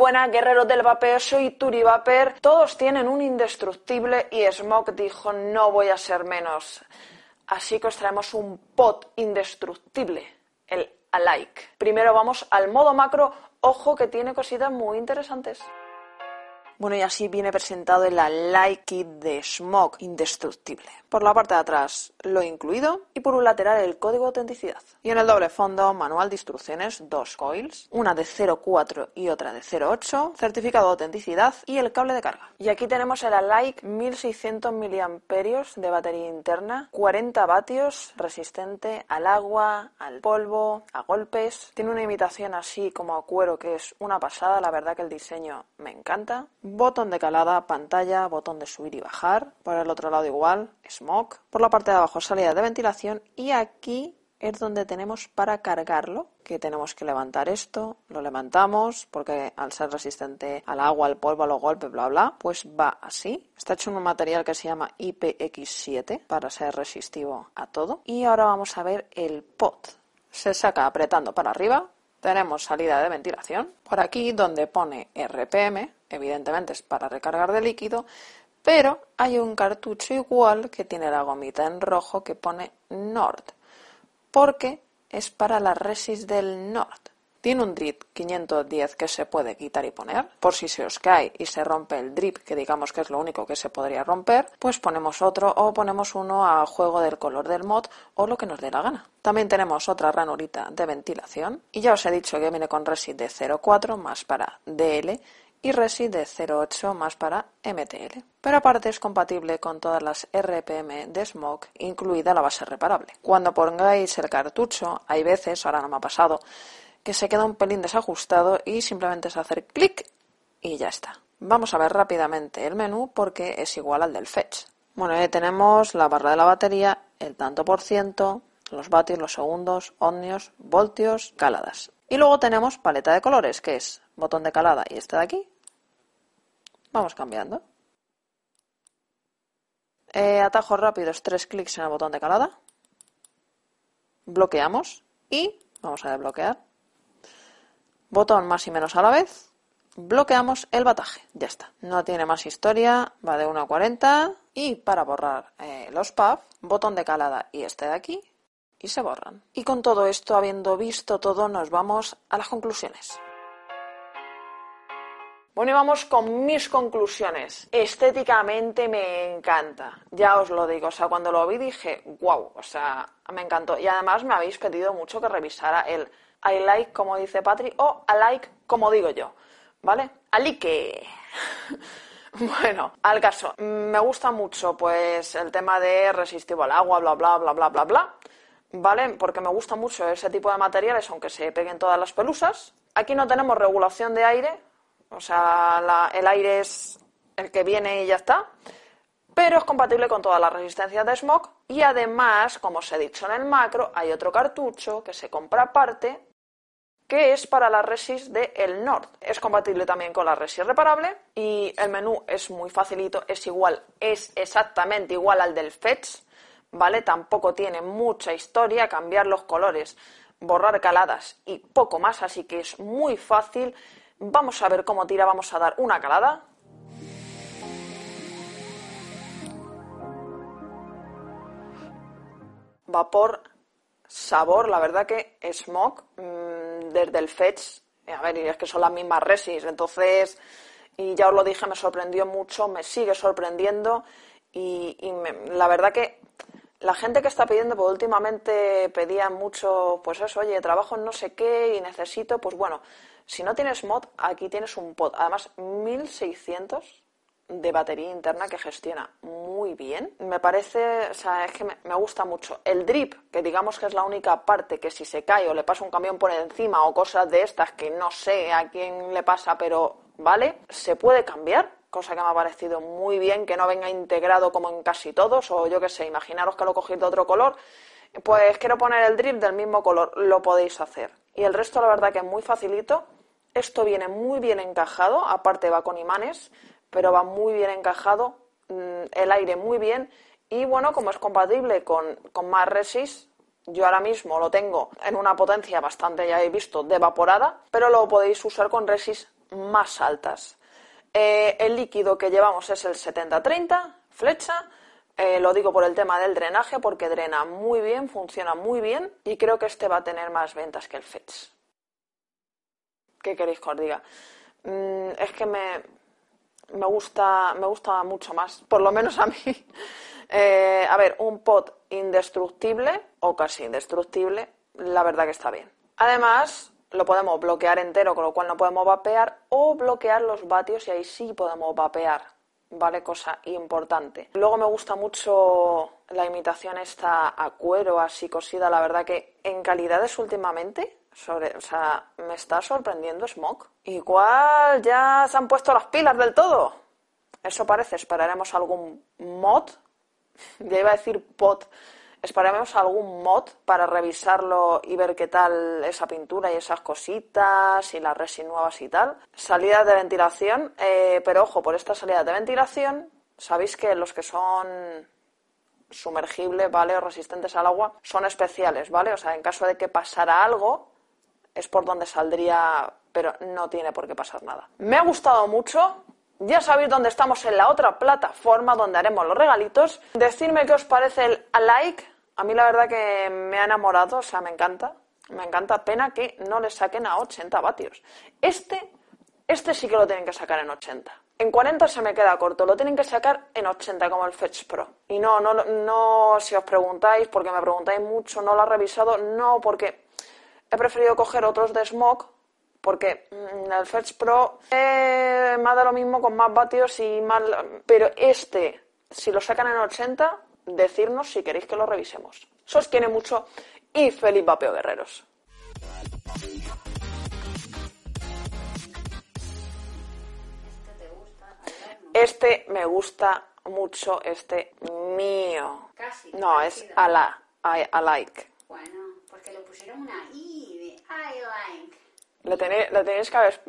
buenas, guerreros del vapor, soy Turi Vapor. Todos tienen un indestructible y Smoke dijo no voy a ser menos. Así que os traemos un pot indestructible, el Alike. Primero vamos al modo macro, ojo que tiene cositas muy interesantes. Bueno, y así viene presentado el Alike Kit de Smoke indestructible. Por la parte de atrás lo incluido y por un lateral el código de autenticidad. Y en el doble fondo, manual de instrucciones, dos coils, una de 0.4 y otra de 0.8, certificado de autenticidad y el cable de carga. Y aquí tenemos el Alike 1600 mAh de batería interna, 40 vatios, resistente al agua, al polvo, a golpes. Tiene una imitación así como a cuero que es una pasada, la verdad que el diseño me encanta botón de calada, pantalla, botón de subir y bajar, por el otro lado igual, smoke, por la parte de abajo salida de ventilación y aquí es donde tenemos para cargarlo, que tenemos que levantar esto, lo levantamos porque al ser resistente al agua, al polvo, a los golpes, bla bla, pues va así. Está hecho en un material que se llama IPX7 para ser resistivo a todo. Y ahora vamos a ver el pot. Se saca apretando para arriba, tenemos salida de ventilación. Por aquí donde pone RPM, evidentemente es para recargar de líquido, pero hay un cartucho igual que tiene la gomita en rojo que pone Nord, porque es para la resis del Nord. Tiene un drip 510 que se puede quitar y poner. Por si se os cae y se rompe el drip, que digamos que es lo único que se podría romper, pues ponemos otro o ponemos uno a juego del color del mod o lo que nos dé la gana. También tenemos otra ranurita de ventilación y ya os he dicho que viene con resis de 0,4 más para DL y RESI de 0.8 más para MTL. Pero aparte es compatible con todas las RPM de Smoke, incluida la base reparable. Cuando pongáis el cartucho, hay veces, ahora no me ha pasado, que se queda un pelín desajustado y simplemente es hacer clic y ya está. Vamos a ver rápidamente el menú porque es igual al del Fetch. Bueno, ahí tenemos la barra de la batería, el tanto por ciento, los vatios, los segundos, ohmios, voltios, caladas. Y luego tenemos paleta de colores, que es botón de calada y este de aquí. Vamos cambiando. Eh, atajos rápidos, tres clics en el botón de calada. Bloqueamos y vamos a desbloquear. Botón más y menos a la vez. Bloqueamos el bataje. Ya está. No tiene más historia. Va de 1 a 40. Y para borrar eh, los puffs, botón de calada y este de aquí. Y se borran. Y con todo esto, habiendo visto todo, nos vamos a las conclusiones. Bueno, y vamos con mis conclusiones. Estéticamente me encanta, ya os lo digo. O sea, cuando lo vi dije, wow, o sea, me encantó. Y además me habéis pedido mucho que revisara el I like, como dice Patri, o I like, como digo yo. ¿Vale? Alique. bueno, al caso, me gusta mucho, pues, el tema de resistivo al agua, bla, bla, bla, bla, bla, bla. ¿Vale? Porque me gusta mucho ese tipo de materiales, aunque se peguen todas las pelusas. Aquí no tenemos regulación de aire, o sea, el aire es el que viene y ya está. Pero es compatible con todas las resistencias de smog. Y además, como os he dicho en el macro, hay otro cartucho que se compra aparte que es para la resis de el Nord. Es compatible también con la resis reparable y el menú es muy facilito, es igual, es exactamente igual al del Fetch, ¿vale? Tampoco tiene mucha historia, cambiar los colores, borrar caladas y poco más, así que es muy fácil Vamos a ver cómo tira, vamos a dar una calada. Vapor, sabor, la verdad que smoke, mm, desde el fetch, a ver, y es que son las mismas resis, entonces, y ya os lo dije, me sorprendió mucho, me sigue sorprendiendo y, la verdad que la gente que está pidiendo, pues últimamente pedía mucho, pues eso, oye, trabajo en no sé qué y necesito, pues bueno, si no tienes mod, aquí tienes un pod. Además, 1600 de batería interna que gestiona muy bien. Me parece, o sea, es que me, gusta mucho. El drip, que digamos que es la única parte que si se cae o le pasa un camión por encima o cosas de estas que no sé a quién le pasa, pero vale, se puede cambiar. cosa que me ha parecido muy bien, que no venga integrado como en casi todos, o yo qué sé, imaginaros que lo cogéis de otro color, pues quiero poner el drip del mismo color, lo podéis hacer. Y el resto la verdad que es muy facilito, esto viene muy bien encajado, aparte va con imanes, pero va muy bien encajado, mm, el aire muy bien, y bueno, como es compatible con, con más resis, yo ahora mismo lo tengo en una potencia bastante, ya he visto, de evaporada, pero lo podéis usar con resis más altas. Eh, el líquido que llevamos es el 70-30, flecha. Eh, lo digo por el tema del drenaje, porque drena muy bien, funciona muy bien y creo que este va a tener más ventas que el Fetch. ¿Qué queréis que os diga? Mm, es que me, me, gusta, me gusta mucho más, por lo menos a mí. Eh, a ver, un pot indestructible o casi indestructible, la verdad que está bien. Además, lo podemos bloquear entero, con lo cual no podemos vapear, o bloquear los vatios y ahí sí podemos vapear, ¿vale? Cosa importante. Luego me gusta mucho la imitación esta a cuero, así cosida, la verdad que en calidades últimamente, sobre, o sea, me está sorprendiendo Smoke. Igual ya se han puesto las pilas del todo. Eso parece, esperaremos algún mod, ya iba a decir pot, Esperemos algún mod para revisarlo y ver qué tal esa pintura y esas cositas y las resin nuevas y tal. Salidas de ventilación, eh, pero ojo, por estas salidas de ventilación, sabéis que los que son sumergibles, ¿vale? O resistentes al agua, son especiales, ¿vale? O sea, en caso de que pasara algo, es por donde saldría, pero no tiene por qué pasar nada. Me ha gustado mucho. Ya sabéis dónde estamos en la otra plataforma donde haremos los regalitos. Decidme qué os parece el like a mí la verdad que me ha enamorado, o sea, me encanta. Me encanta. Pena que no le saquen a 80 vatios. Este, este sí que lo tienen que sacar en 80. En 40 se me queda corto, lo tienen que sacar en 80 como el Fetch Pro. Y no, no, no, si os preguntáis, porque me preguntáis mucho, no lo he revisado, no, porque he preferido coger otros de Smog, porque mm, el Fetch Pro eh, me da lo mismo con más vatios y más... Pero este, si lo sacan en 80, decirnos si queréis que lo revisemos. Sos quiere mucho y feliz vapeo guerreros. Este me gusta mucho, este mío. Casi. No, es a la, I, like. Bueno, porque le pusieron una I I like. Le tenéis, le tenéis que haber,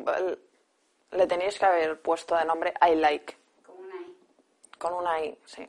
le tenéis que haber puesto de nombre I like. Con una I. Con una I, sí.